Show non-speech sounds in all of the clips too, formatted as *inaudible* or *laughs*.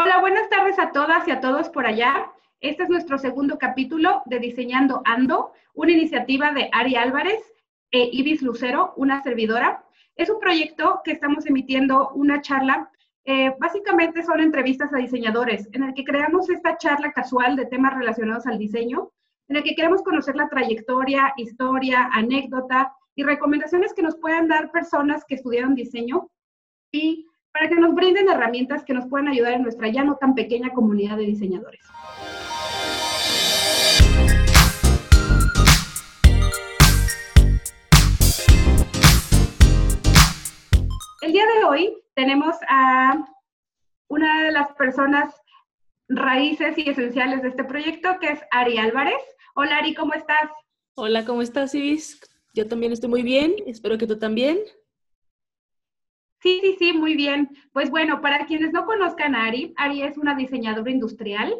Hola, buenas tardes a todas y a todos por allá. Este es nuestro segundo capítulo de Diseñando Ando, una iniciativa de Ari Álvarez e Ibis Lucero, una servidora. Es un proyecto que estamos emitiendo una charla. Eh, básicamente son entrevistas a diseñadores, en el que creamos esta charla casual de temas relacionados al diseño, en el que queremos conocer la trayectoria, historia, anécdota y recomendaciones que nos puedan dar personas que estudiaron diseño y para que nos brinden herramientas que nos puedan ayudar en nuestra ya no tan pequeña comunidad de diseñadores. El día de hoy tenemos a una de las personas raíces y esenciales de este proyecto, que es Ari Álvarez. Hola Ari, ¿cómo estás? Hola, ¿cómo estás, Ibis? Yo también estoy muy bien, espero que tú también. Sí, sí, sí, muy bien. Pues bueno, para quienes no conozcan a Ari, Ari es una diseñadora industrial.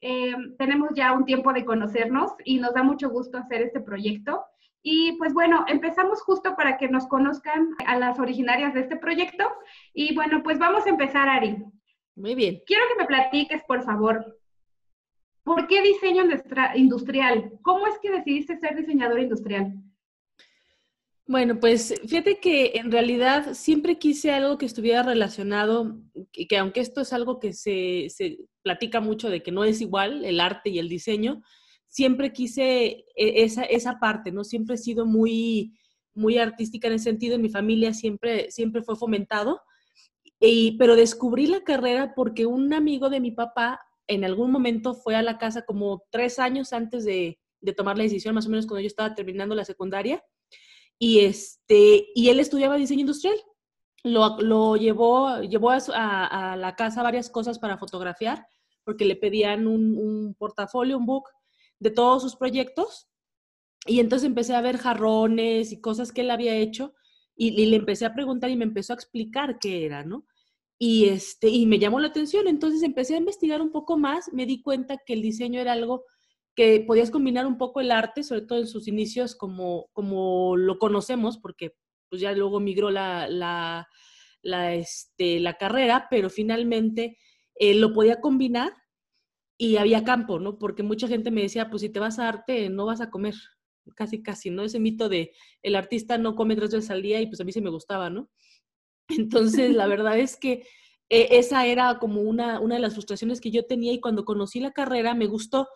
Eh, tenemos ya un tiempo de conocernos y nos da mucho gusto hacer este proyecto. Y pues bueno, empezamos justo para que nos conozcan a las originarias de este proyecto. Y bueno, pues vamos a empezar, Ari. Muy bien. Quiero que me platiques, por favor, ¿por qué diseño industrial? ¿Cómo es que decidiste ser diseñadora industrial? Bueno, pues fíjate que en realidad siempre quise algo que estuviera relacionado, que, que aunque esto es algo que se, se, platica mucho de que no es igual el arte y el diseño, siempre quise e, esa, esa parte, ¿no? Siempre he sido muy, muy artística en ese sentido, en mi familia siempre, siempre fue fomentado, y, pero descubrí la carrera porque un amigo de mi papá en algún momento fue a la casa como tres años antes de, de tomar la decisión, más o menos cuando yo estaba terminando la secundaria, y, este, y él estudiaba diseño industrial. Lo, lo llevó, llevó a, a, la casa varias cosas para fotografiar, porque le pedían un, un portafolio, un book de todos sus proyectos. Y entonces empecé a ver jarrones y cosas que él había hecho y, y, le empecé a preguntar y me empezó a explicar qué era, ¿no? Y, este, y me llamó la atención, entonces empecé a investigar un poco más, me di cuenta que el diseño era algo que podías combinar un poco el arte, sobre todo en sus inicios como, como lo conocemos, porque pues ya luego migró la, la, la, este, la carrera, pero finalmente eh, lo podía combinar y había campo, ¿no? Porque mucha gente me decía, pues si te vas a arte, no vas a comer, casi, casi, ¿no? Ese mito de el artista no come tres veces al día y pues a mí se me gustaba, ¿no? *laughs* Entonces, la *laughs* verdad es que eh, esa era como una, una de las frustraciones que yo tenía y cuando conocí la carrera me gustó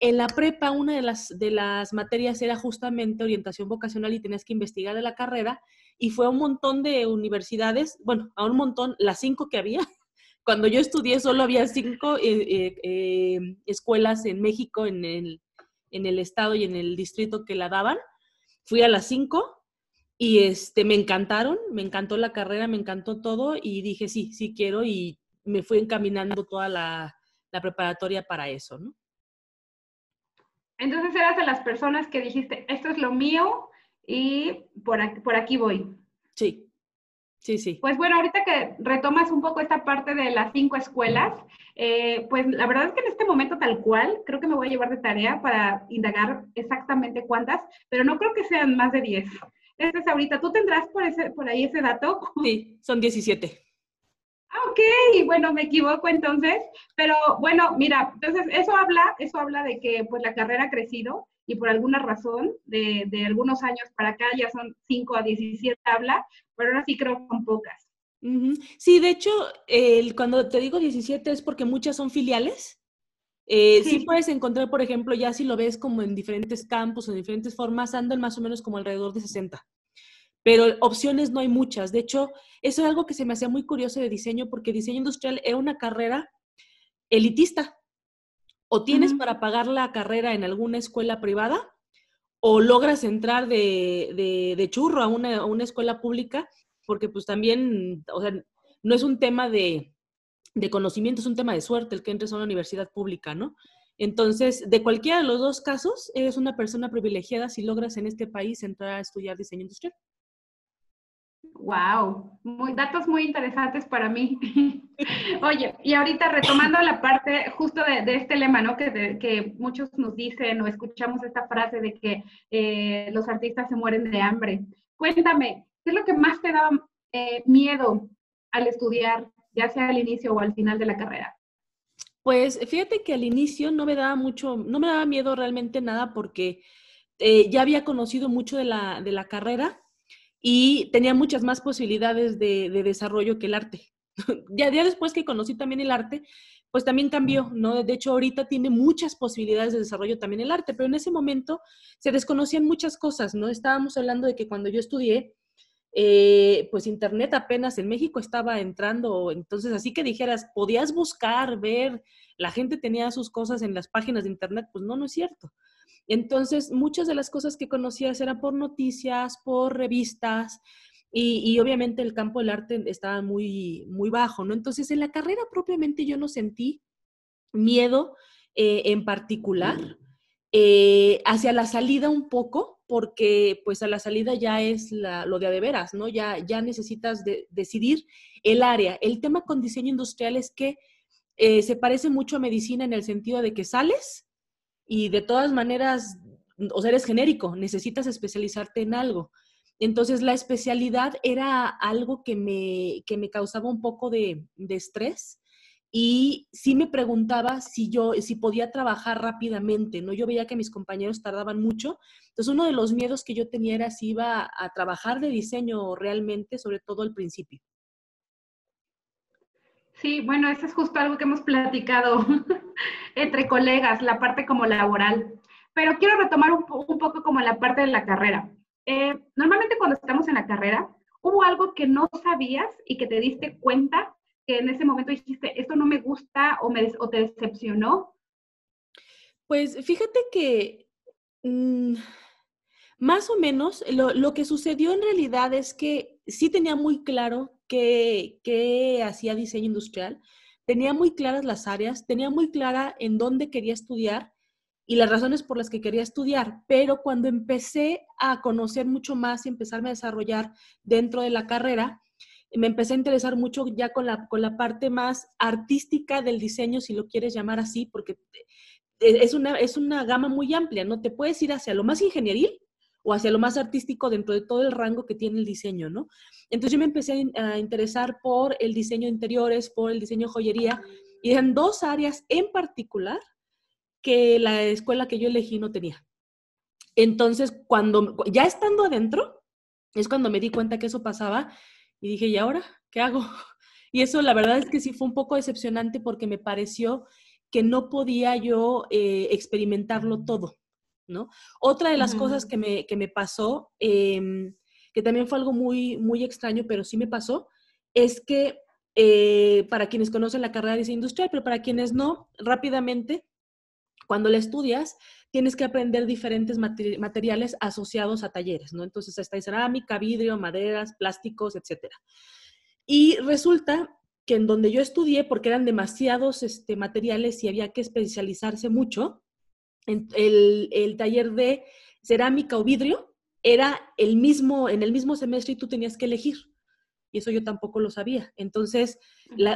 en la prepa, una de las, de las materias era justamente orientación vocacional y tenías que investigar de la carrera y fue a un montón de universidades, bueno, a un montón, las cinco que había. *laughs* Cuando yo estudié solo había cinco eh, eh, eh, escuelas en México, en el, en el estado y en el distrito que la daban. Fui a las cinco y este, me encantaron, me encantó la carrera, me encantó todo y dije, sí, sí quiero y me fui encaminando toda la, la preparatoria para eso, ¿no? Entonces eras de las personas que dijiste, esto es lo mío y por aquí, por aquí voy. Sí, sí, sí. Pues bueno, ahorita que retomas un poco esta parte de las cinco escuelas, eh, pues la verdad es que en este momento tal cual, creo que me voy a llevar de tarea para indagar exactamente cuántas, pero no creo que sean más de diez. Este es ahorita, ¿tú tendrás por, ese, por ahí ese dato? Sí, son 17. Ah, ok, bueno, me equivoco entonces, pero bueno, mira, entonces eso habla, eso habla de que pues la carrera ha crecido y por alguna razón de, de algunos años para acá ya son 5 a 17 habla, pero ahora sí creo que son pocas. Uh -huh. Sí, de hecho, eh, cuando te digo 17 es porque muchas son filiales. Eh, sí. sí. puedes encontrar, por ejemplo, ya si lo ves como en diferentes campos, en diferentes formas, andan más o menos como alrededor de 60 pero opciones no hay muchas. De hecho, eso es algo que se me hacía muy curioso de diseño, porque diseño industrial era una carrera elitista. O tienes uh -huh. para pagar la carrera en alguna escuela privada, o logras entrar de, de, de churro a una, a una, escuela pública, porque pues también, o sea, no es un tema de, de conocimiento, es un tema de suerte el que entres a una universidad pública, ¿no? Entonces, de cualquiera de los dos casos, eres una persona privilegiada si logras en este país entrar a estudiar diseño industrial. Wow, muy, datos muy interesantes para mí. *laughs* Oye, y ahorita retomando la parte justo de, este lema, ¿no? Que, de, que, muchos nos dicen o escuchamos esta frase de que eh, los artistas se mueren de hambre. Cuéntame, ¿qué es lo que más te daba eh, miedo al estudiar, ya sea al inicio o al final de la carrera? Pues fíjate que al inicio no me daba mucho, no me daba miedo realmente nada porque eh, ya había conocido mucho de la, de la, carrera y tenía muchas más posibilidades de, de desarrollo que el arte. *laughs* ya, ya después que conocí también el arte, pues también cambió, ¿no? De hecho, ahorita tiene muchas posibilidades de desarrollo también el arte, pero en ese momento se desconocían muchas cosas, ¿no? Estábamos hablando de que cuando yo estudié, eh, pues Internet apenas en México estaba entrando, entonces así que dijeras, podías buscar, ver, la gente tenía sus cosas en las páginas de Internet, pues no, no es cierto. Entonces, muchas de las cosas que conocías eran por noticias, por revistas, y, obviamente el campo del arte estaba muy, muy bajo, ¿no? Entonces, en la carrera propiamente yo no sentí miedo eh, en particular. Eh, hacia la salida un poco, porque pues a la salida ya es lo de a de veras, ¿no? Ya, ya necesitas decidir el área. El tema con diseño industrial es que eh, se parece mucho a medicina en el sentido de que sales y de todas maneras, o sea, eres genérico, necesitas especializarte en algo. Entonces, la especialidad era algo que me, que me causaba un poco de, estrés y sí me preguntaba si yo, si podía trabajar rápidamente, ¿no? Yo veía que mis compañeros tardaban mucho. Entonces, uno de los miedos que yo tenía era si iba a trabajar de diseño realmente, sobre todo al principio. Sí, bueno, eso es justo algo que hemos platicado *laughs* entre colegas, la parte como laboral. Pero quiero retomar un, poco como la parte de la carrera. Eh, normalmente cuando estamos en la carrera, ¿hubo algo que no sabías y que te diste cuenta que en ese momento dijiste, esto no me gusta o, me, o te decepcionó? Pues fíjate que mm, más o menos lo, lo, que sucedió en realidad es que sí tenía muy claro que hacía diseño industrial, tenía muy claras las áreas, tenía muy clara en dónde quería estudiar y las razones por las que quería estudiar, pero cuando empecé a conocer mucho más y empezarme a desarrollar dentro de la carrera, me empecé a interesar mucho ya con la, con la parte más artística del diseño, si lo quieres llamar así, porque es una, es una gama muy amplia, ¿no? Te puedes ir hacia lo más ingenieril o hacia lo más artístico dentro de todo el rango que tiene el diseño, ¿no? Entonces yo me empecé a interesar por el diseño interiores, por el diseño joyería, y en dos áreas en particular que la escuela que yo elegí no tenía. Entonces, cuando ya estando adentro, es cuando me di cuenta que eso pasaba y dije, ¿y ahora qué hago? *laughs* Y eso la verdad es que sí fue un poco decepcionante porque me pareció que no podía yo eh, experimentarlo todo, ¿no? Otra de las cosas que me, que me pasó, em, que también fue algo muy, muy extraño, pero sí me pasó, es que eh, para quienes conocen la carrera de diseño industrial, pero para quienes no, rápidamente cuando la estudias, tienes que aprender diferentes materiales asociados a talleres, ¿no? Entonces está cerámica, vidrio, maderas, plásticos, etc. Y resulta que en donde yo estudié, porque eran demasiados este, materiales y había que especializarse mucho, en el, el taller de cerámica o vidrio era el mismo, en el mismo semestre y tú tenías que elegir y eso yo tampoco lo sabía. Entonces,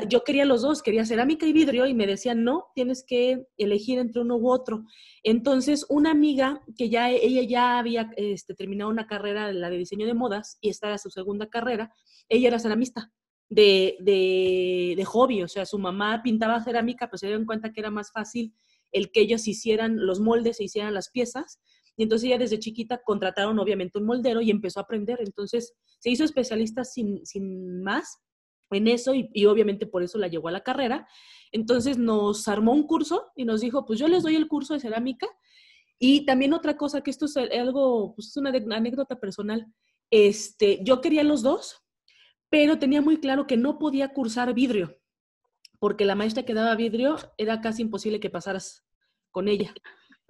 yo quería los dos, quería cerámica y vidrio y me decían, no, tienes que elegir entre uno u otro. Entonces, una amiga que ya, ella ya había este, terminado una carrera, la de diseño de modas, y esta era su segunda carrera, ella era ceramista. De, de, de hobby, o sea, su mamá pintaba cerámica, pues se dieron cuenta que era más fácil el que ellos hicieran los moldes e hicieran las piezas, y entonces ella desde chiquita contrataron obviamente un moldero y empezó a aprender. Entonces se hizo especialista sin, sin más en eso y, obviamente por eso la llevó a la carrera. Entonces nos armó un curso y nos dijo, pues yo les doy el curso de cerámica. Y también otra cosa, que esto es algo, pues es una anécdota personal. Este, yo quería los dos, pero tenía muy claro que no podía cursar vidrio, porque la maestra que daba vidrio era casi imposible que pasaras con ella.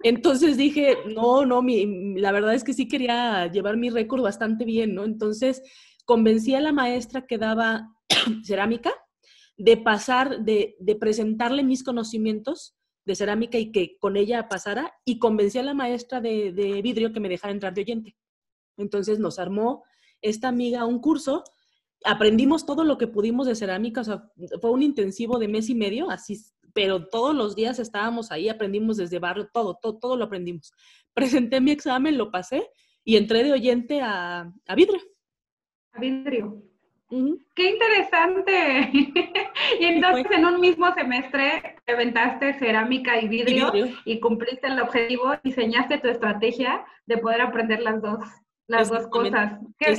Entonces dije, no, no, mi, la verdad es que sí quería llevar mi récord bastante bien, ¿no? Entonces convencí a la maestra que daba *coughs* cerámica de pasar, de, de, presentarle mis conocimientos de cerámica y que con ella pasara, y convencí a la maestra de, de vidrio que me dejara entrar de oyente. Entonces nos armó esta amiga un curso, aprendimos todo lo que pudimos de cerámica, o sea, fue un intensivo de mes y medio, así pero todos los días estábamos ahí, aprendimos desde barrio, todo, todo, todo lo aprendimos. *laughs* Presenté mi examen, lo pasé y entré de oyente a, a vidrio. A vidrio. ¡Qué interesante! *laughs* y entonces en un mismo semestre te aventaste cerámica y vidrio, y cumpliste el objetivo, diseñaste tu estrategia de poder aprender las dos, las dos cosas. Qué,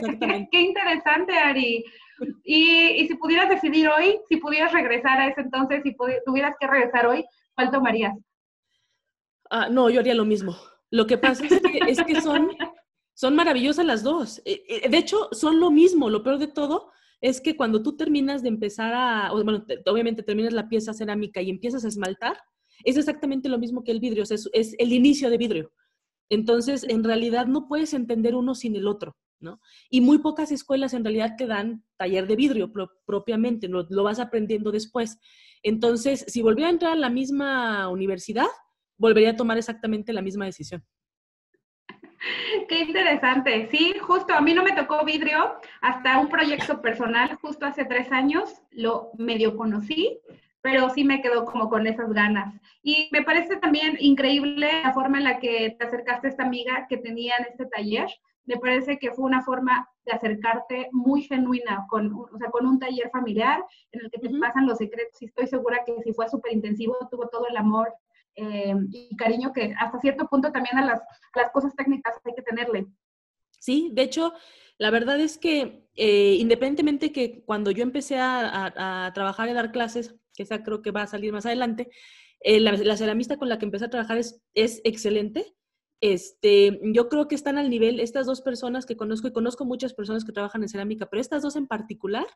qué, interesante, Ari. Y, y, si pudieras decidir hoy, si pudieras regresar a ese entonces, si tuvieras que regresar hoy, ¿cuál tomarías? Ah, no, yo haría lo mismo. Lo que pasa es que, es que son, son maravillosas las dos. Eh, eh, de hecho, son lo mismo. Lo peor de todo es que cuando tú terminas de empezar a, bueno, obviamente terminas la pieza cerámica y empiezas a esmaltar, es exactamente lo mismo que el vidrio, es, es el inicio de vidrio. Entonces, en realidad no puedes entender uno sin el otro, ¿no? Y muy pocas escuelas en realidad te dan taller de vidrio propiamente, lo, lo, vas aprendiendo después. Entonces, si volviera a entrar a la misma universidad, volvería a tomar exactamente la misma decisión. *laughs* Qué interesante. Sí, justo a mí no me tocó vidrio hasta un proyecto personal, justo hace tres años, lo medio conocí, pero sí me quedó como con esas ganas. Y me parece también increíble la forma en la que te acercaste a esta amiga que tenía en este taller. Me parece que fue una forma de acercarte muy genuina, con, o sea, con un taller familiar en el que te pasan los secretos y estoy segura que si fue súper intensivo, tuvo todo el amor eh, y cariño que hasta cierto punto también a las, las, cosas técnicas hay que tenerle. Sí, de hecho, la verdad es que eh, independientemente que cuando yo empecé a, a, trabajar y a dar clases, que esa creo que va a salir más adelante, eh, la, la, ceramista con la que empecé a trabajar es, es excelente. Este, yo creo que están al nivel, estas dos personas que conozco, y conozco muchas personas que trabajan en cerámica, pero estas dos en particular,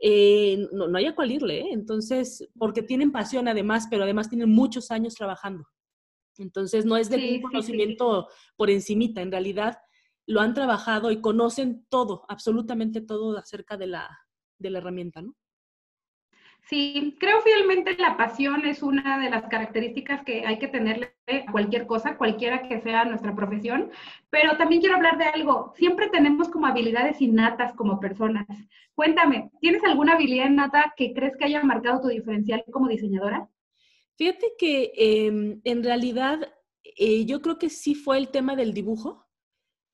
eh, no, no, hay a cuál irle, ¿eh? entonces, porque tienen pasión además, pero además tienen muchos años trabajando. Entonces, no es de un conocimiento por encimita, en realidad lo han trabajado y conocen todo, absolutamente todo acerca de la, de la herramienta, ¿no? Sí, creo fielmente la pasión es una de las características que hay que tenerle a cualquier cosa, cualquiera que sea nuestra profesión, pero también quiero hablar de algo. Siempre tenemos como habilidades innatas como personas. Cuéntame, ¿tienes alguna habilidad innata que crees que haya marcado tu diferencial como diseñadora? Fíjate que em, en realidad eh, yo creo que sí fue el tema del dibujo,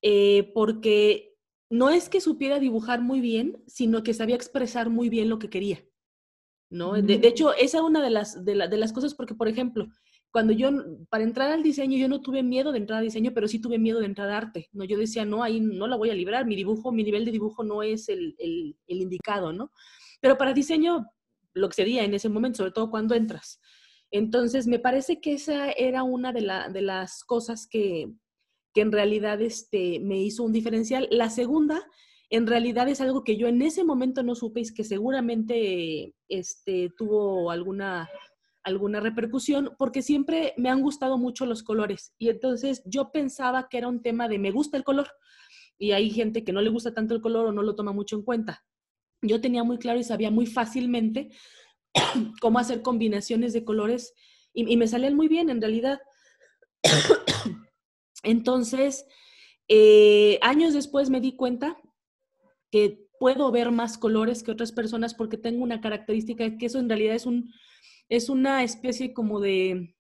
eh, porque no es que supiera dibujar muy bien, sino que sabía expresar muy bien lo que quería. ¿No? De, hecho, esa es una de las, de, las cosas, porque, por ejemplo, cuando yo, para entrar al diseño, yo no tuve miedo de entrar al diseño, pero sí tuve miedo de entrar a arte, ¿no? Yo decía, no, ahí no la voy a librar, mi dibujo, mi nivel de dibujo no es el, el, indicado, ¿no? Pero para diseño, lo que sería en ese momento, sobre todo cuando entras. Entonces, me parece que esa era una de, la, de las cosas que, que en realidad este, me hizo un diferencial. La segunda en realidad es algo que yo en ese momento no supe y que seguramente este, tuvo alguna, alguna repercusión, porque siempre me han gustado mucho los colores. Y entonces yo pensaba que era un tema de me gusta el color. Y hay gente que no le gusta tanto el color o no lo toma mucho en cuenta. Yo tenía muy claro y sabía muy fácilmente *coughs* cómo hacer combinaciones de colores y, me salían muy bien en realidad. *coughs* Entonces, eh, años después me di cuenta que puedo ver más colores que otras personas porque tengo una característica que eso en realidad es, un, es una especie como de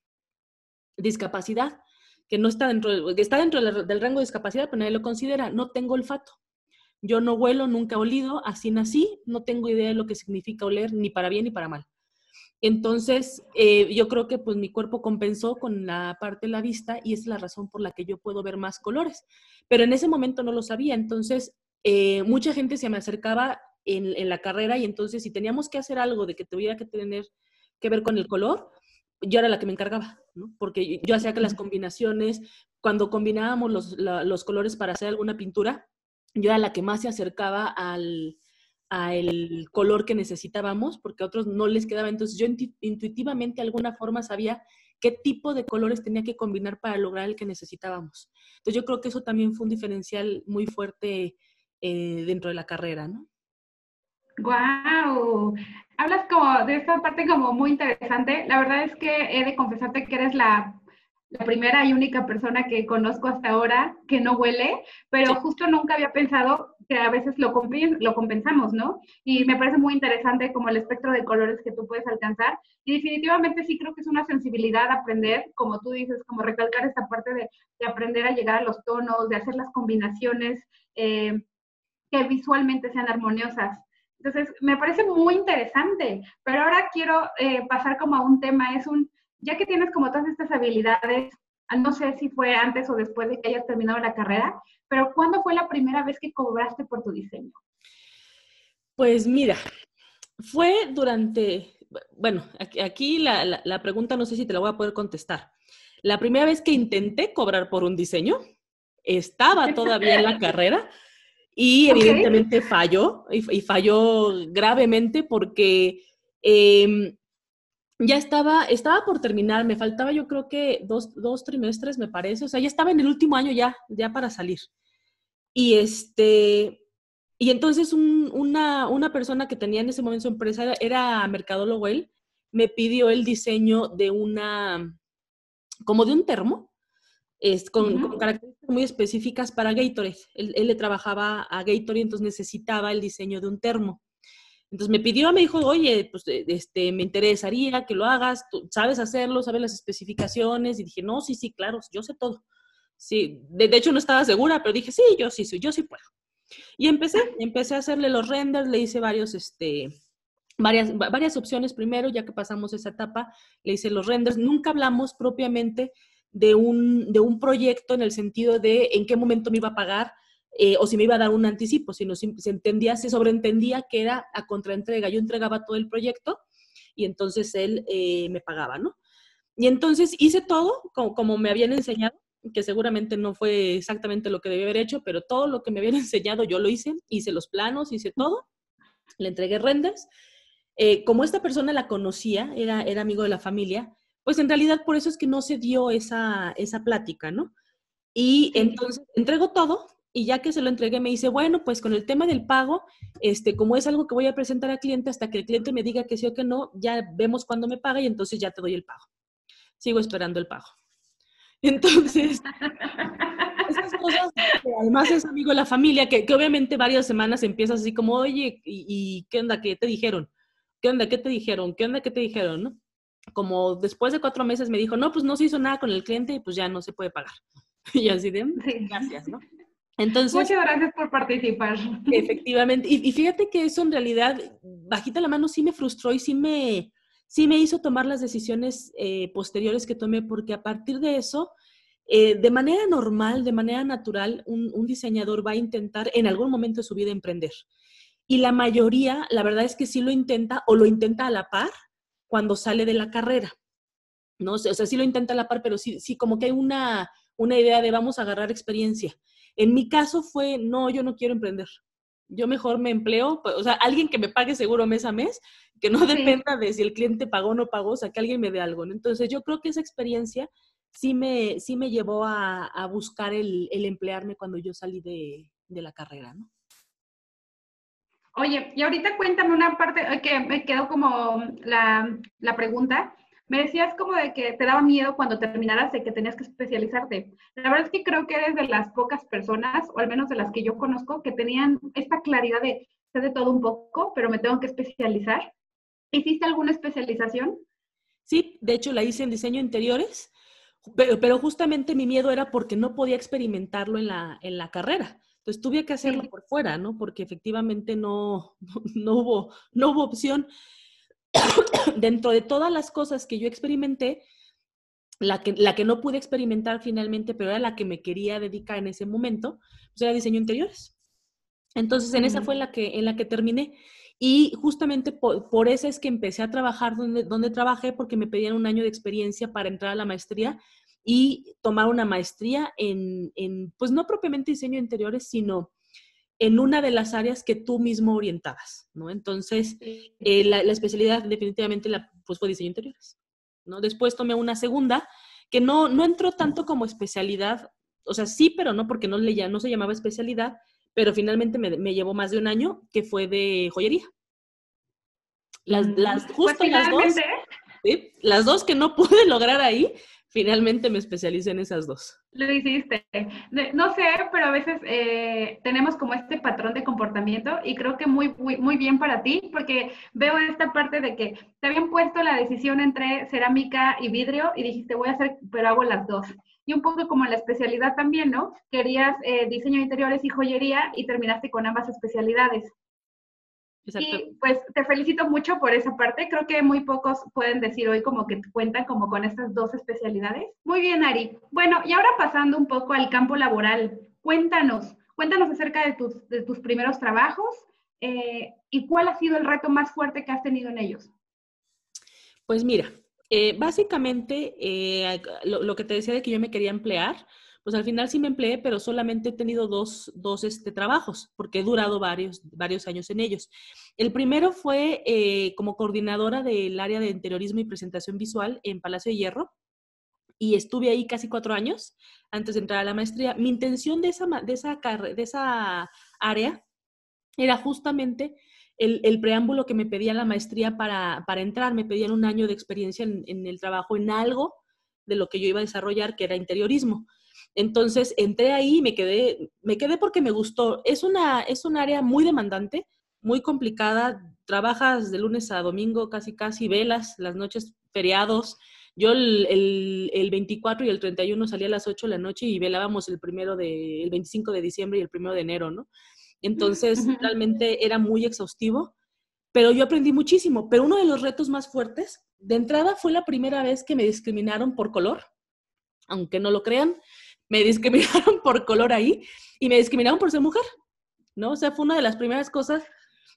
discapacidad que no está dentro, está dentro del rango de discapacidad, pero nadie lo considera. No tengo olfato. Yo no huelo, nunca he olido, así nací, no tengo idea de lo que significa oler, ni para bien ni para mal. Entonces, eh, yo creo que pues mi cuerpo compensó con la parte de la vista y es la razón por la que yo puedo ver más colores. Pero en ese momento no lo sabía, entonces eh, mucha gente se me acercaba en, la carrera y entonces si teníamos que hacer algo de que tuviera que tener que ver con el color, yo era la que me encargaba, ¿no? Porque yo hacía que las combinaciones, cuando combinábamos los, los colores para hacer alguna pintura, yo era la que más se acercaba al, al color que necesitábamos, porque a otros no les quedaba. Entonces yo intuitivamente, de alguna forma, sabía qué tipo de colores tenía que combinar para lograr el que necesitábamos. Entonces yo creo que eso también fue un diferencial muy fuerte eh, dentro de la carrera, ¿no? ¡Guau! Hablas como de esta parte como muy interesante. La verdad es que he de confesarte que eres la, primera y única persona que conozco hasta ahora que no huele, pero justo nunca había pensado que a veces lo, lo compensamos, ¿no? Y me parece muy interesante como el espectro de colores que tú puedes alcanzar. Y definitivamente sí creo que es una sensibilidad aprender, como tú dices, como recalcar esta parte de, aprender a llegar a los tonos, de hacer las combinaciones. Eh, que visualmente sean armoniosas. Entonces, me parece muy interesante, pero ahora quiero eh, pasar como a un tema, es un, ya que tienes como todas estas habilidades, no sé si fue antes o después de que hayas terminado la carrera, pero ¿cuándo fue la primera vez que cobraste por tu diseño? Pues mira, fue durante, bueno, aquí, la, la, pregunta no sé si te la voy a poder contestar. La primera vez que intenté cobrar por un diseño, estaba todavía en la *laughs* carrera y evidentemente falló, y, falló gravemente porque em, ya estaba, estaba por terminar, me faltaba yo creo que dos, dos, trimestres, me parece, o sea, ya estaba en el último año ya, ya para salir. Y este, y entonces una, una, persona que tenía en ese momento su empresa, era mercadólogo él, me pidió el diseño de una, como de un termo, es, con, características muy específicas para Gatorade. Él, él, le trabajaba a Gatorade, entonces necesitaba el diseño de un termo. Entonces me pidió, me dijo, oye, pues eh, este, me interesaría que lo hagas, tú sabes hacerlo, sabes las especificaciones. Y dije, no, sí, sí, claro, yo sé todo. Sí, de, hecho no estaba segura, pero dije, sí, yo sí, yo sí puedo. Y empecé, empecé a hacerle los renders, le hice varios, este, varias, varias opciones primero, ya que pasamos esa etapa, le hice los renders. Nunca hablamos propiamente de un, de un proyecto en el sentido de en qué momento me iba a pagar, eh, o si me iba a dar un anticipo, sino si se entendía, se sobreentendía que era a contraentrega. Yo entregaba todo el proyecto y entonces él eh, me pagaba, ¿no? Y entonces hice todo como, me habían enseñado, que seguramente no fue exactamente lo que debía haber hecho, pero todo lo que me habían *laughs* enseñado yo lo hice, hice los planos, hice todo, le entregué renders. Eh, como esta persona la conocía, era, era amigo de la familia, pues en realidad por eso es que no se dio esa, esa plática, ¿no? Y entonces entrego todo, y ya que se lo entregué, me dice, bueno, pues con el tema del pago, este, como es algo que voy a presentar al cliente, hasta que el cliente me diga que sí o que no, ya vemos cuándo me paga y entonces ya te doy el pago. Sigo esperando el pago. *laughs* Entonces, esas cosas, además es amigo de la familia, que, que, obviamente varias semanas empiezas así como, oye, ¿y, qué onda? ¿Qué te dijeron? ¿Qué onda? ¿Qué te dijeron? ¿Qué onda? ¿Qué te dijeron? ¿no? Como después de cuatro meses me dijo, no, pues no se hizo nada con el cliente y pues ya no se puede pagar. *laughs* Y así de, gracias, ¿no? Entonces, Muchas gracias por participar. *laughs* Efectivamente. Y, fíjate que eso en realidad, bajita la mano, sí me frustró y sí me, sí me hizo tomar las decisiones eh, posteriores que tomé, porque a partir de eso, eh, de manera normal, de manera natural, un, un, diseñador va a intentar en algún momento de su vida emprender. Y la mayoría, la verdad es que sí lo intenta o lo intenta a la par cuando sale de la carrera. ¿no? O sea, sí lo intenta a la par, pero sí, sí como que hay una, una idea de vamos a agarrar experiencia. En mi caso fue, no, yo no quiero emprender. Yo mejor me empleo, o sea, alguien que me pague seguro mes a mes, que no dependa de si el cliente pagó o no pagó, o sea, que alguien me dé algo. Entonces, yo creo que esa experiencia sí me, sí me llevó a, buscar el, emplearme cuando yo salí de, la carrera, ¿no? Oye, y ahorita cuéntame una parte eh, que me quedó como la, la pregunta. Me decías como de que te daba miedo cuando terminaras de que tenías que especializarte. La verdad es que creo que eres de las pocas personas, o al menos de las que yo conozco, que tenían esta claridad de sé de todo un poco, pero me tengo que especializar. ¿Hiciste alguna especialización? Sí, de hecho la hice en diseño interiores, pero, pero justamente mi miedo era porque no podía experimentarlo en la, en la carrera. Entonces tuve que hacerlo por fuera, ¿no? Porque efectivamente no, *laughs* no, hubo, no hubo opción. *coughs* dentro de todas las cosas que yo experimenté, la que, la que no pude experimentar finalmente, pero era la que me quería dedicar en ese momento, pues era diseño interiores. Entonces, en esa fue la que, en la que terminé. Y justamente por, eso es que empecé a trabajar donde, donde trabajé, porque me pedían un año de experiencia para entrar a la maestría y tomar una maestría en, en pues no propiamente diseño interiores, sino en una de las áreas que tú mismo orientabas, ¿no? Entonces, eh, la, especialidad definitivamente la, pues fue diseño interiores, ¿no? Después tomé una segunda que no, no entró tanto como especialidad, o sea, sí, pero no, porque no, le, no se llamaba especialidad, pero finalmente me, llevó más de un año, que fue de joyería. Las, mm, las pues justo las dos, ¿sí? las dos que no pude *laughs* lograr ahí, finalmente me especialicé en esas dos. Lo hiciste. No sé, pero a veces eh, tenemos como este patrón de comportamiento y creo que muy, muy, muy bien para ti, porque veo esta parte de que te habían puesto la decisión entre cerámica y vidrio y dijiste, voy a hacer, pero hago las dos. Y un poco como la especialidad también, ¿no? Querías eh, diseño de interiores y joyería y terminaste con ambas especialidades. Y pues te felicito mucho por esa parte. Creo que muy pocos pueden decir hoy como que cuentan como con estas dos especialidades. Muy bien, Ari. Bueno, y ahora pasando un poco al campo laboral, cuéntanos, cuéntanos acerca de tus, de tus primeros trabajos eh, y cuál ha sido el reto más fuerte que has tenido en ellos. Pues mira, eh, básicamente eh, lo, que te decía de que yo me quería emplear, pues al final sí me empleé, pero solamente he tenido dos, dos este, trabajos, porque he durado varios, varios años en ellos. El primero fue eh, como coordinadora del área de interiorismo y presentación visual en Palacio de Hierro, y estuve ahí casi cuatro años antes de entrar a la maestría. Mi intención de esa, de esa, de esa área era justamente el, preámbulo que me pedía la maestría para, para, entrar. Me pedían un año de experiencia en, en el trabajo en algo de lo que yo iba a desarrollar, que era interiorismo. Entonces entré ahí y me quedé, me quedé porque me gustó. Es, una, es un área muy demandante, muy complicada. Trabajas de lunes a domingo, casi casi velas, las noches feriados. Yo el, el, 24 y el 31 salía a las 8 de la noche y velábamos el primero de, el 25 de diciembre y el primero de enero, ¿no? Entonces, realmente era muy exhaustivo, pero yo aprendí muchísimo. Pero uno de los retos más fuertes, de entrada, fue la primera vez que me discriminaron por color, aunque no lo crean me discriminaron *laughs* por color ahí y me discriminaron por ser mujer, ¿no? O sea, fue una de las primeras cosas.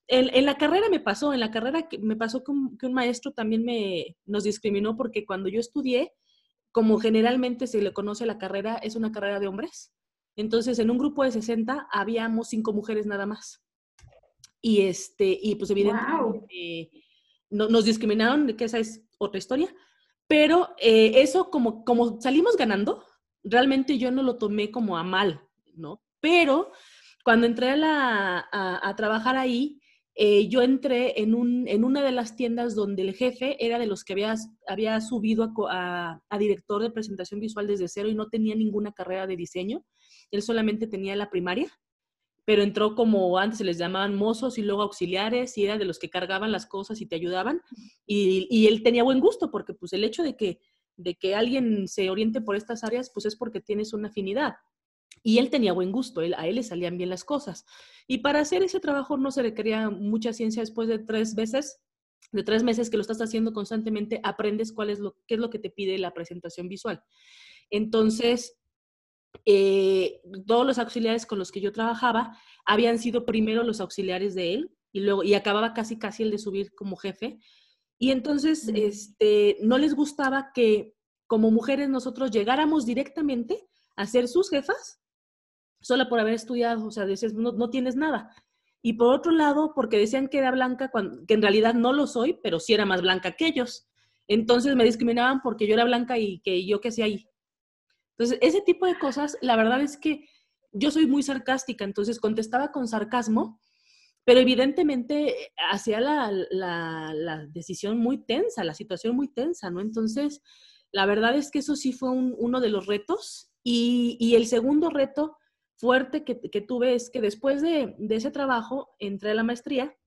En, la carrera me pasó, en la carrera me pasó que un, maestro también me, nos discriminó porque cuando yo estudié, como generalmente se le conoce la carrera, es una carrera de hombres. Entonces, en un grupo de 60 habíamos cinco mujeres nada más. Y, este, y pues evidentemente nos discriminaron, que esa es otra historia. Pero eh, eso, como, como salimos ganando, realmente yo no lo tomé como a mal, ¿no? Pero cuando entré a, trabajar ahí, eh, yo entré en, un, en, una de las tiendas donde el jefe era de los que había, había subido a, director de presentación visual desde cero y no tenía ninguna carrera de diseño. Él solamente tenía la primaria, pero entró como antes se les llamaban mozos y luego auxiliares y era de los que cargaban las cosas y te ayudaban. Y, y él tenía buen gusto porque pues el hecho de que de que alguien se oriente por estas áreas, pues es porque tienes una afinidad. Y él tenía buen gusto, él, a él le salían bien las cosas. Y para hacer ese trabajo no se requería mucha ciencia después de tres veces, de tres meses que lo estás haciendo constantemente, aprendes cuál es lo, qué es lo que te pide la presentación visual. Entonces, eh, todos los auxiliares con los que yo trabajaba habían sido primero los auxiliares de él y luego, y acababa casi casi el de subir como jefe. Y entonces, este, no les gustaba que como mujeres nosotros llegáramos directamente a ser sus jefas solo por haber estudiado, o sea, dices, no, no tienes nada. Y por otro lado, porque decían que era blanca, que en realidad no lo soy, pero sí era más blanca que ellos. Entonces me discriminaban porque yo era blanca y que yo qué hacía ahí. Entonces, ese tipo de cosas, la verdad es que yo soy muy sarcástica, entonces contestaba con sarcasmo pero evidentemente eh, hacía la, decisión muy tensa, la situación muy tensa, ¿no? Entonces, la verdad es que eso sí fue uno de los retos. Y, el segundo reto fuerte que, tuve es que después de, ese trabajo entré a la maestría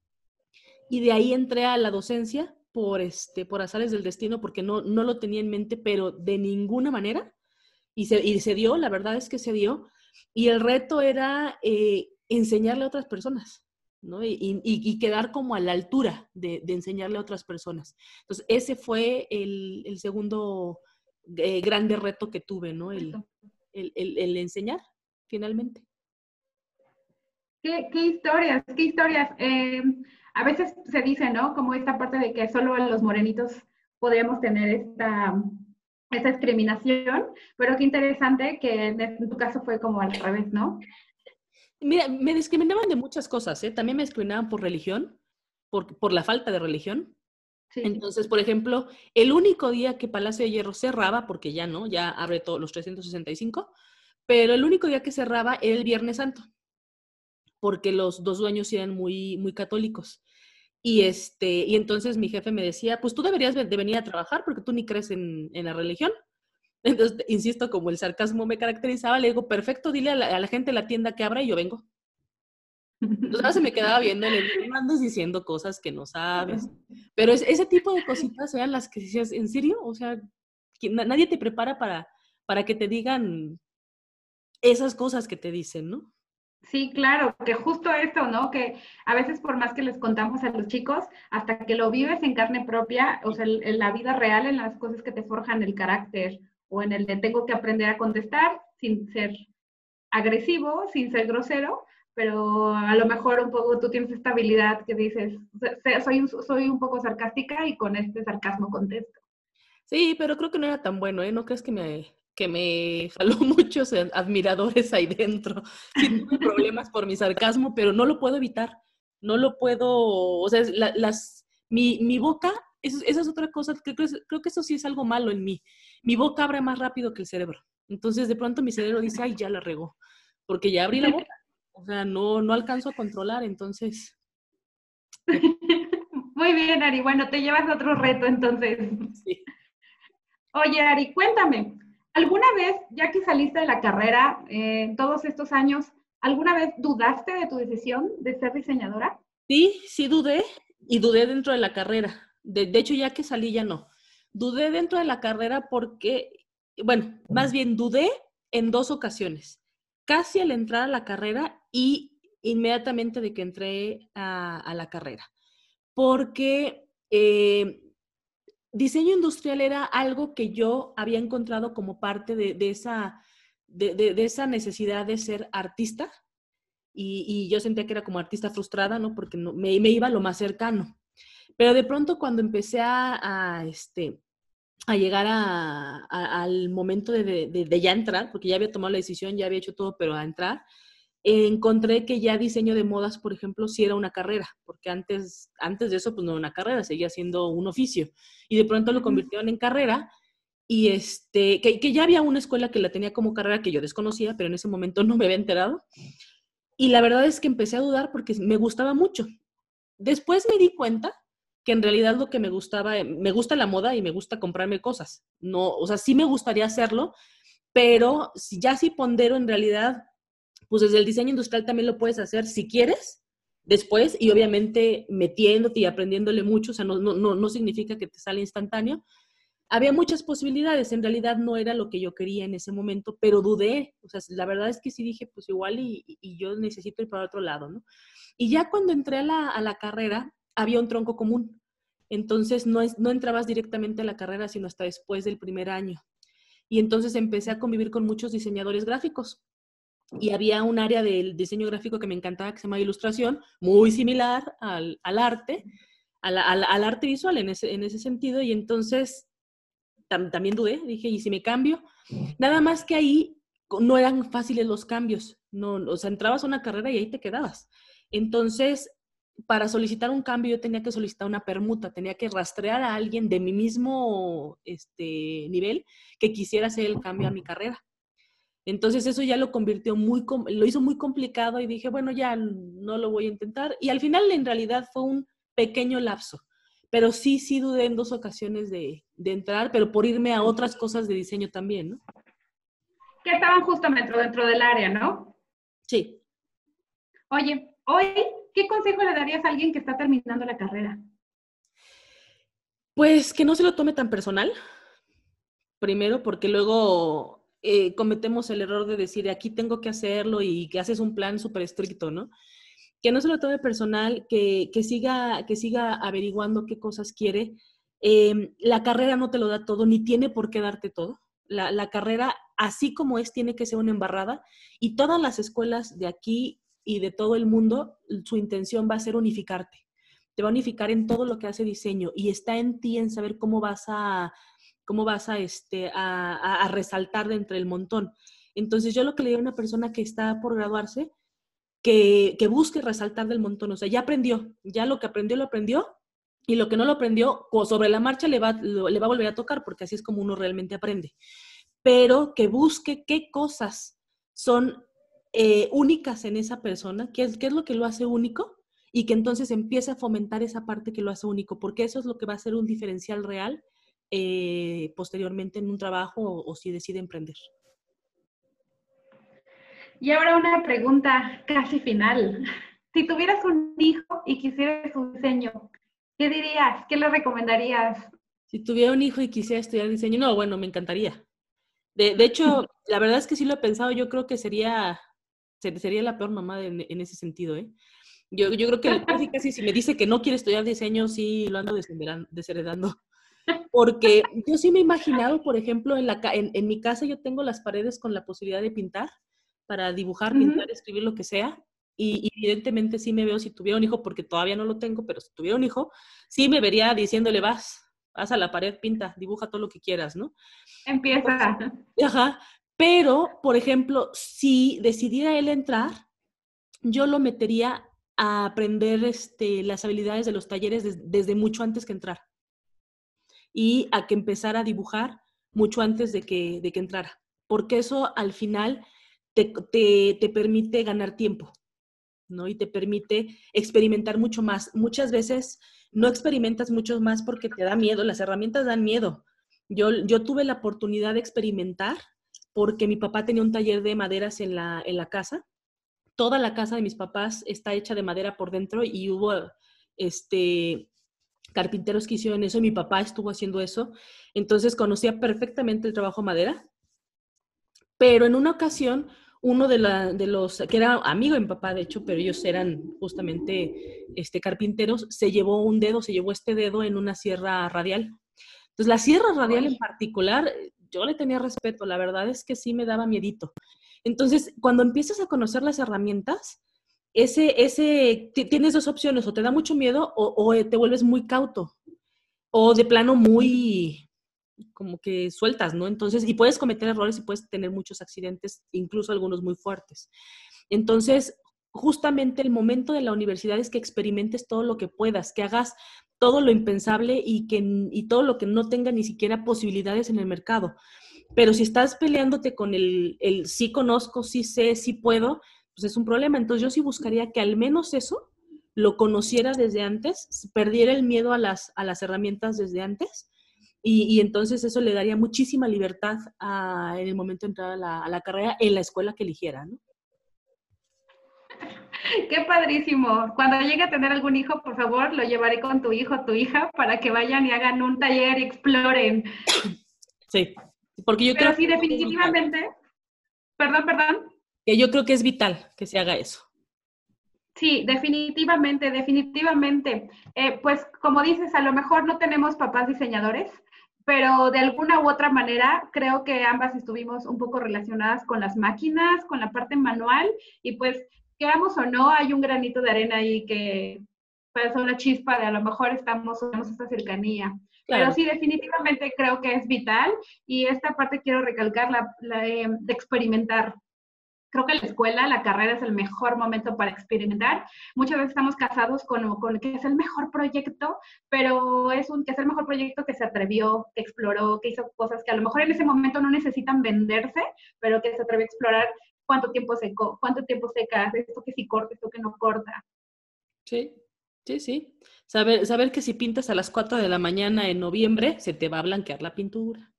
y de ahí entré a la docencia por, este, por azares del destino, porque no, no lo tenía en mente, pero de ninguna manera. Y se, y se dio, la verdad es que se dio. Y el reto era eh, enseñarle a otras personas. Y, quedar como a la altura de, enseñarle a otras personas. Entonces, ese fue el, segundo eh, grande reto que tuve, ¿no? El, enseñar, finalmente. ¿Qué, historias, qué historias. Eh, a veces se dice, ¿no? Como esta parte de que solo los morenitos podríamos tener esta, esta discriminación, pero qué interesante que en tu caso fue como al revés, ¿no? Mira, me discriminaban de muchas cosas, ¿eh? También me discriminaban por religión, por, por la falta de religión. Entonces, por ejemplo, el único día que Palacio de Hierro cerraba, porque ya no, ya abre todos los 365, pero el único día que cerraba era el Viernes Santo, porque los dos dueños eran muy, muy católicos. Y, este, y entonces mi jefe me decía, pues tú deberías de venir a trabajar porque tú ni crees en, en la religión. Entonces, insisto, como el sarcasmo me caracterizaba, le digo, perfecto, dile a la, gente de la tienda que abra y yo vengo. Entonces ahora se me quedaba viendo, le *laughs* andas diciendo cosas que no sabes. Pero ese tipo de cositas eran las que decías, ¿en serio? O sea, nadie te prepara para, para que te digan esas cosas que te dicen, ¿no? Sí, claro, que justo esto, ¿no? Que a veces por más que les contamos a los chicos, hasta que lo vives en carne propia, o sea, en la vida real, en las cosas que te forjan el carácter, o en el de tengo que aprender a contestar sin ser agresivo, sin ser grosero, pero a lo mejor un poco tú tienes esta habilidad que dices, soy, soy un poco sarcástica y con este sarcasmo contesto. Sí, pero creo que no era tan bueno, ¿eh? ¿No crees que me, que me *laughs* jaló muchos admiradores ahí dentro? Sí, tuve problemas por mi sarcasmo, pero no lo puedo evitar. No lo puedo, o sea, las, mi, mi boca, esa es otra cosa, creo, creo que eso sí es algo malo en mí. Mi boca abre más rápido que el cerebro. Entonces, de pronto mi cerebro dice, ay, ya la regó, porque ya abrí la boca. O sea, no, no alcanzo a controlar, entonces. *laughs* Muy bien, Ari. Bueno, te llevas otro reto entonces. Sí. Oye, Ari, cuéntame, ¿alguna vez, ya que saliste de la carrera eh, todos estos años, ¿alguna vez dudaste de tu decisión de ser diseñadora? Sí, sí dudé y dudé dentro de la carrera. De, de hecho, ya que salí ya no. Dudé dentro de la carrera porque, bueno, más bien dudé en dos ocasiones casi al entrar a la carrera y inmediatamente de que entré a, la carrera. Porque eh, diseño industrial era algo que yo había encontrado como parte de, esa, de, esa necesidad de ser artista. Y, yo sentía que era como artista frustrada, ¿no? Porque no, me, iba lo más cercano. Pero de pronto cuando empecé a, este, a llegar al momento de, ya entrar, porque ya había tomado la decisión, ya había hecho todo, pero a entrar, encontré que ya diseño de modas, por ejemplo, sí era una carrera, porque antes, antes de eso, pues no era una carrera, seguía siendo un oficio. Y de pronto lo convirtieron en carrera y este, que, que ya había una escuela que la tenía como carrera que yo desconocía, pero en ese momento no me había enterado. Y la verdad es que empecé a dudar porque me gustaba mucho. Después me di cuenta que en realidad lo que me gustaba, eh, me gusta la moda y me gusta comprarme cosas. No, o sea, sí me gustaría hacerlo, pero si ya sí pondero en realidad, pues desde el diseño industrial también lo puedes hacer si quieres, después, y obviamente metiéndote y aprendiéndole mucho, o sea, no, no, no, significa que te sale instantáneo. Había muchas posibilidades, en realidad no era lo que yo quería en ese momento, pero dudé, o sea, la verdad es que sí dije, pues igual y, y yo necesito ir para otro lado, ¿no? Y ya cuando entré a la, a la carrera, había un tronco común. Entonces no, no entrabas directamente a la carrera, sino hasta después del primer año. Y entonces empecé a convivir con muchos diseñadores gráficos. Y había un área del diseño gráfico que me encantaba, que se llama ilustración, muy similar al, arte, al, arte visual en ese, en ese sentido. Y entonces también dudé, dije, ¿y si me cambio? Nada más que ahí no eran fáciles los cambios. No, o sea, entrabas a una carrera y ahí te quedabas. Entonces, para solicitar un cambio yo tenía que solicitar una permuta, tenía que rastrear a alguien de mi mismo este, nivel que quisiera hacer el cambio a mi carrera. Entonces eso ya lo convirtió muy, lo hizo muy complicado y dije, bueno, ya no lo voy a intentar. Y al final en realidad fue un pequeño lapso, pero sí, sí dudé en dos ocasiones de, de entrar, pero por irme a otras cosas de diseño también, ¿no? Que estaban justamente dentro del área, ¿no? Sí. Oye, hoy ¿qué consejo le darías a alguien que está terminando la carrera? Pues que no se lo tome tan personal. Primero, porque luego eh, cometemos el error de decir, aquí tengo que hacerlo y que haces un plan súper estricto, ¿no? Que no se lo tome personal, que, siga, que siga averiguando qué cosas quiere. Em, la carrera no te lo da todo, ni tiene por qué darte todo. La, la, carrera, así como es, tiene que ser una embarrada. Y todas las escuelas de aquí y de todo el mundo, su intención va a ser unificarte. Te va a unificar en todo lo que hace diseño y está en ti en saber cómo vas a, cómo vas a, este, a, resaltar de entre el montón. Entonces yo lo que le digo a una persona que está por graduarse, que, que busque resaltar del montón, o sea, ya aprendió, ya lo que aprendió lo aprendió y lo que no lo aprendió, sobre la marcha le va, le va a volver a tocar, porque así es como uno realmente aprende. Pero que busque qué cosas son eh, únicas en esa persona, qué es, qué es lo que lo hace único y que entonces empiece a fomentar esa parte que lo hace único, porque eso es lo que va a ser un diferencial real eh, posteriormente en un trabajo o, si decide emprender. Y ahora una pregunta casi final. Si tuvieras un hijo y quisieras un diseño, ¿qué dirías? ¿Qué le recomendarías? Si tuviera un hijo y quisiera estudiar diseño, no, bueno, me encantaría. De, de hecho, *laughs* la verdad es que sí lo he pensado, yo creo que sería sería la peor mamá en, ese sentido, ¿eh? Yo, yo creo que casi, casi si me dice que no quiere estudiar diseño, sí lo ando desheredando. *laughs* Porque yo sí me he imaginado, por ejemplo, en, la, en, en, mi casa yo tengo las paredes con la posibilidad de pintar, para dibujar, pintar, escribir lo que sea. Y, evidentemente sí me veo si tuviera un hijo, porque todavía no lo tengo, pero si tuviera un hijo, sí me vería diciéndole, vas, vas a la pared, pinta, dibuja todo lo que quieras, ¿no? Empieza. Ajá. Pero, por ejemplo, si decidiera él entrar, yo lo metería a aprender este, las habilidades de los talleres desde mucho antes que entrar. Y a que empezara a dibujar mucho antes de que, de que entrara. Porque eso al final te, te, te permite ganar tiempo. ¿no? Y te permite experimentar mucho más. Muchas veces no experimentas mucho más porque te da miedo, las herramientas dan miedo. Yo, yo tuve la oportunidad de experimentar porque mi papá tenía un taller de maderas en la, en la casa. Toda la casa de mis papás está hecha de madera por dentro y hubo este, carpinteros que hicieron eso y mi papá estuvo haciendo eso. Entonces conocía perfectamente el trabajo madera. Pero en una ocasión uno de, los, que era amigo de mi papá, de hecho, pero ellos eran justamente este, carpinteros, se llevó un dedo, se llevó este dedo en una sierra radial. Entonces, la sierra radial en particular, yo le tenía respeto, la verdad es que sí me daba miedito. Entonces, cuando empiezas a conocer las herramientas, ese, ese, tienes dos opciones, o te da mucho miedo o, o te vuelves muy cauto, o de plano muy, como que sueltas, ¿no? Entonces, y puedes cometer errores y puedes tener muchos accidentes, incluso algunos muy fuertes. Entonces, justamente el momento de la universidad es que experimentes todo lo que puedas, que hagas todo lo impensable y, que, y todo lo que no tenga ni siquiera posibilidades en el mercado. Pero si estás peleándote con el, el sí conozco, sí sé, sí puedo, pues es un problema. Entonces yo sí buscaría que al menos eso lo conociera desde antes, perdiera el miedo a las, a las herramientas desde antes y, entonces eso le daría muchísima libertad en el momento de entrar a la, carrera en la escuela que eligiera, ¿no? *laughs* Qué padrísimo. Cuando llegue a tener algún hijo, por favor, lo llevaré con tu hijo tu hija para que vayan y hagan un taller y exploren. Sí, porque yo Pero sí, definitivamente. Perdón, perdón. Que yo creo que es vital que se haga eso. Sí, definitivamente, definitivamente. Eh, pues como dices, a lo mejor no tenemos papás diseñadores, pero de alguna u otra manera creo que ambas estuvimos un poco relacionadas con las máquinas, con la parte manual y pues queramos o no, hay un granito de arena ahí que puede ser una chispa de a lo mejor estamos, tenemos esta cercanía. Pero sí, definitivamente creo que es vital y esta parte quiero recalcar la, de experimentar creo que la escuela, la carrera es el mejor momento para experimentar. Muchas veces estamos casados con, con que es el mejor proyecto, pero es un que es el mejor proyecto que se atrevió, que exploró, que hizo cosas que a lo mejor en ese momento no necesitan venderse, pero que se atrevió a explorar cuánto tiempo seco, cuánto tiempo seca, esto que sí corta, esto que no corta. Sí, sí, sí. Saber, saber que si pintas a las 4 de la mañana en noviembre, se te va a blanquear la pintura.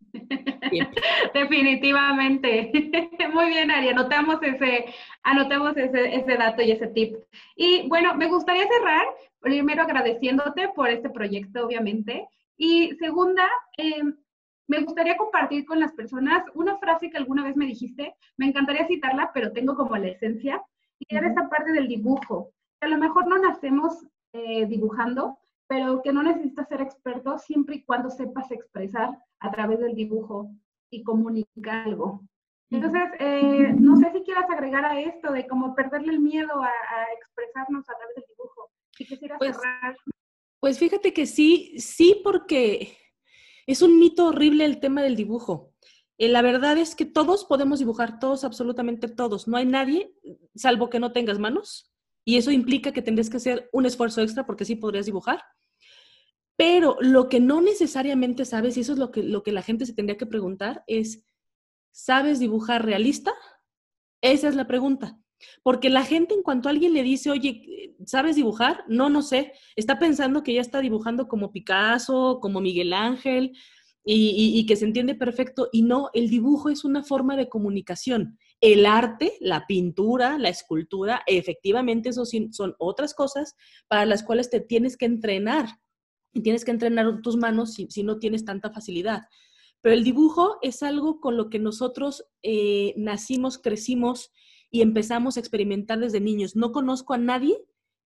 *laughs* Definitivamente. *laughs* Muy bien, Ari, anotamos ese, anotamos ese, ese dato y ese tip. Y bueno, me gustaría cerrar primero agradeciéndote por este proyecto, obviamente. Y segunda, em, me gustaría compartir con las personas una frase que alguna vez me dijiste, me encantaría citarla, pero tengo como la esencia, y era esta parte del dibujo. A lo mejor no nacemos eh, dibujando, pero que no necesitas ser experto siempre y cuando sepas expresar a través del dibujo y comunicar algo. Entonces, eh, no sé si quieras agregar a esto de cómo perderle el miedo a, expresarnos a través del dibujo. Si quisieras pues, cerrar. Pues fíjate que sí, sí, porque es un mito horrible el tema del dibujo. Eh, la verdad es que todos podemos dibujar, todos, absolutamente todos. No hay nadie, salvo que no tengas manos, y eso implica que tendrías que hacer un esfuerzo extra porque sí podrías dibujar. Pero lo que no necesariamente sabes, y eso es lo que, lo que la gente se tendría que preguntar, es, ¿sabes dibujar realista? Esa es la pregunta. Porque la gente en cuanto alguien le dice, oye, ¿sabes dibujar? No, no sé. Está pensando que ya está dibujando como Picasso, como Miguel Ángel, y, y, que se entiende perfecto. Y no, el dibujo es una forma de comunicación. El arte, la pintura, la escultura, efectivamente, eso son otras cosas para las cuales te tienes que entrenar y tienes que entrenar tus manos si, no tienes tanta facilidad. Pero el dibujo es algo con lo que nosotros eh, nacimos, crecimos y empezamos a experimentar desde niños. No conozco a nadie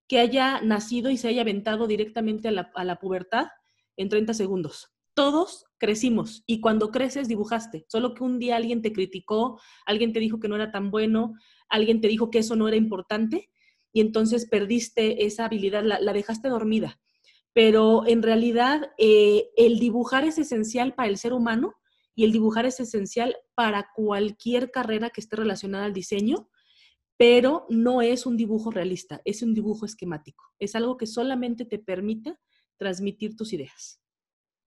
que haya nacido y se haya aventado directamente a la, a la pubertad en 30 segundos. Todos crecimos y cuando creces dibujaste, solo que un día alguien te criticó, alguien te dijo que no era tan bueno, alguien te dijo que eso no era importante y entonces perdiste esa habilidad, la, dejaste dormida. Pero en realidad eh, el dibujar es esencial para el ser humano y el dibujar es esencial para cualquier carrera que esté relacionada al diseño, pero no es un dibujo realista, es un dibujo esquemático. Es algo que solamente te permite transmitir tus ideas.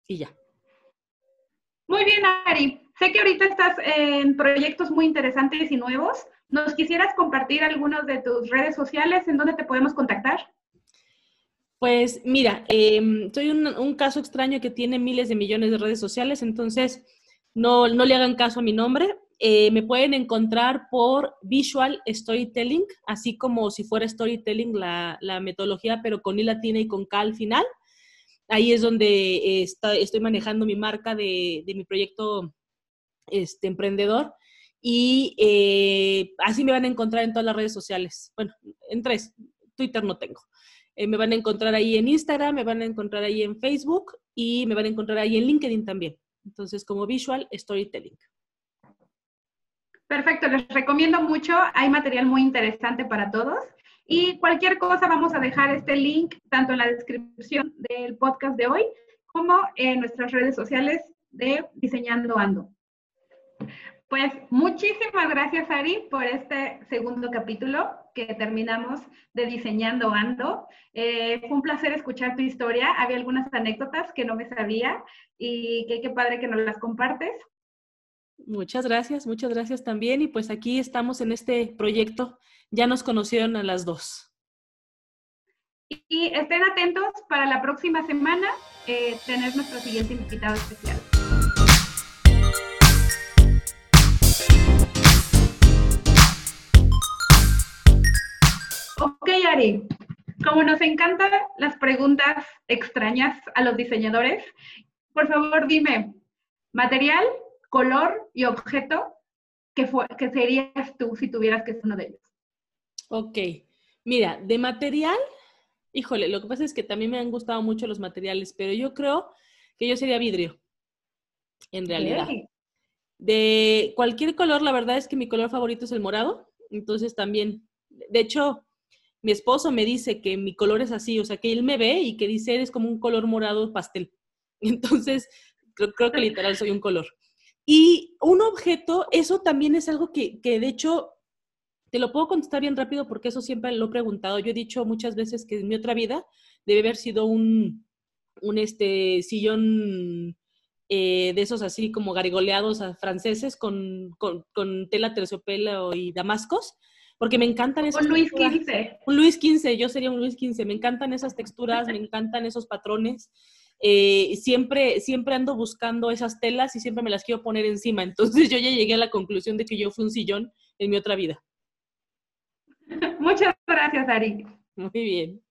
Y ya. Muy bien, Ari. Sé que ahorita estás en proyectos muy interesantes y nuevos. ¿Nos quisieras compartir algunos de tus redes sociales en donde te podemos contactar? Pues mira, em, soy un, caso extraño que tiene miles de millones de redes sociales, entonces no, no le hagan caso a mi nombre. Eh, me pueden encontrar por Visual Storytelling, así como si fuera Storytelling la, metodología, pero con I latina y con K al final. Ahí es donde estoy manejando mi marca de, mi proyecto este, emprendedor y eh, así me van a encontrar en todas las redes sociales. Bueno, en tres. Twitter no tengo. Eh, me van a encontrar ahí en Instagram, me van a encontrar ahí en Facebook y me van a encontrar ahí en LinkedIn también. Entonces, como Visual Storytelling. Perfecto, les recomiendo mucho. Hay material muy interesante para todos. Y cualquier cosa, vamos a dejar este link tanto en la descripción del podcast de hoy como en nuestras redes sociales de Diseñando Ando. Pues muchísimas gracias, Ari, por este segundo capítulo que terminamos de Diseñando Ando. Eh, fue un placer escuchar tu historia. Había algunas anécdotas que no me sabía y qué padre que nos las compartes. Muchas gracias, muchas gracias también. Y pues aquí estamos en este proyecto. Ya nos conocieron a las dos. Y, estén atentos para la próxima semana eh, tener nuestro siguiente invitado especial. Ok, Ari, como nos encantan las preguntas extrañas a los diseñadores, por favor dime, material, color y objeto que, que serías tú si tuvieras que ser uno de ellos. Ok, mira, de material, híjole, lo que pasa es que también me han gustado mucho los materiales, pero yo creo que yo sería vidrio, en realidad. De cualquier color, la verdad es que mi color favorito es el morado, entonces también, de hecho, mi esposo me dice que mi color es así, o sea, que él me ve y que dice, eres como un color morado pastel. *laughs* Entonces, creo, que literal soy un color. Y un objeto, eso también es algo que, que, de hecho, te lo puedo contestar bien rápido porque eso siempre lo he preguntado. Yo he dicho muchas veces que en mi otra vida debe haber sido un, un este, sillón eh, de esos así como garigoleados franceses con, con, con tela terciopelo y damascos porque me encantan esos. Un Luis XV. Un Luis XV, yo sería un Luis XV. Me encantan esas texturas, me encantan esos patrones. Eh, siempre, siempre ando buscando esas telas y siempre me las quiero poner encima. Entonces *laughs* yo ya llegué a la conclusión de que yo fui un sillón en mi otra vida. *laughs* Muchas gracias, Ari. Muy bien.